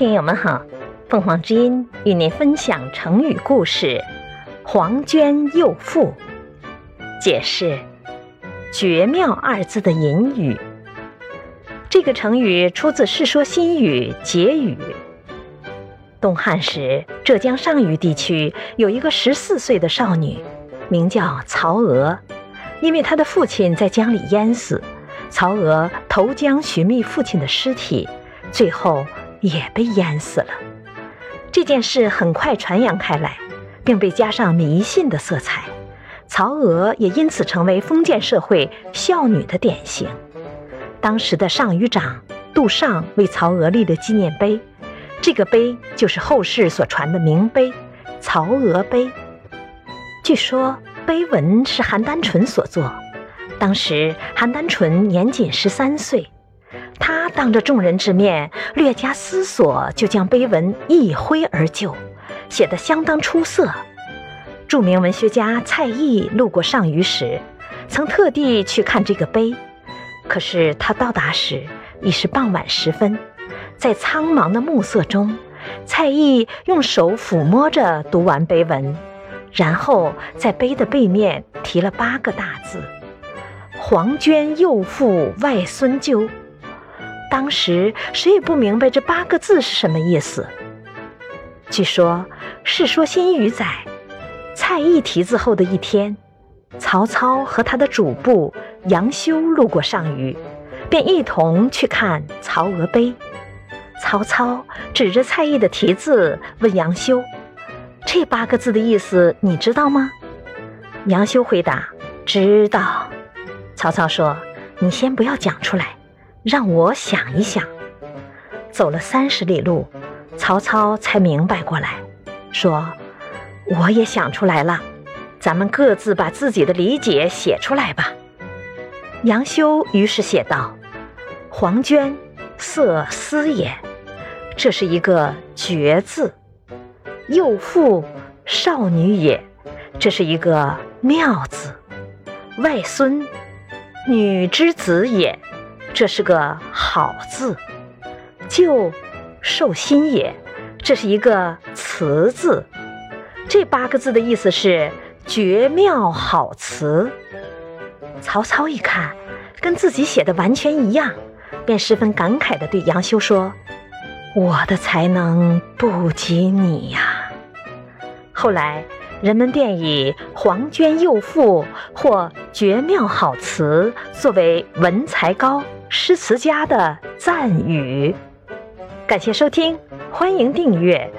听友们好，凤凰之音与您分享成语故事“黄娟幼妇”。解释“绝妙”二字的隐语。这个成语出自《世说新语·解语》。东汉时，浙江上虞地区有一个十四岁的少女，名叫曹娥。因为她的父亲在江里淹死，曹娥投江寻觅父亲的尸体，最后也被淹死了。这件事很快传扬开来，并被加上迷信的色彩。曹娥也因此成为封建社会孝女的典型。当时的上虞长杜尚为曹娥立了纪念碑，这个碑就是后世所传的名碑——曹娥碑。据说。碑文是韩丹纯所作，当时韩丹纯年仅十三岁，当着众人之面略加思索，就将碑文一挥而就，写得相当出色。著名文学家蔡邕路过上虞时，曾特地去看这个碑，可是他到达时已是傍晚时分，在苍茫的暮色中，蔡邕用手抚摸着读完碑文。然后在碑的背面题了八个大字：“黄娟幼妇外孙纠。”当时谁也不明白这八个字是什么意思。据说《世说新语》载，蔡邕题字后的一天，曹操和他的主簿杨修路过上虞，便一同去看曹娥碑。曹操指着蔡邕的题字问杨修。这八个字的意思你知道吗？杨修回答：“知道。”曹操说：“你先不要讲出来，让我想一想。”走了三十里路，曹操才明白过来，说：“我也想出来了，咱们各自把自己的理解写出来吧。”杨修于是写道：“黄娟，色丝也。”这是一个绝字。幼妇，少女也，这是一个妙字；外孙，女之子也，这是个好字；就寿心也，这是一个词字。这八个字的意思是绝妙好词。曹操一看，跟自己写的完全一样，便十分感慨地对杨修说：“我的才能不及你呀。”后来，人们便以“黄娟幼妇”或“绝妙好词”作为文才高、诗词家的赞语。感谢收听，欢迎订阅。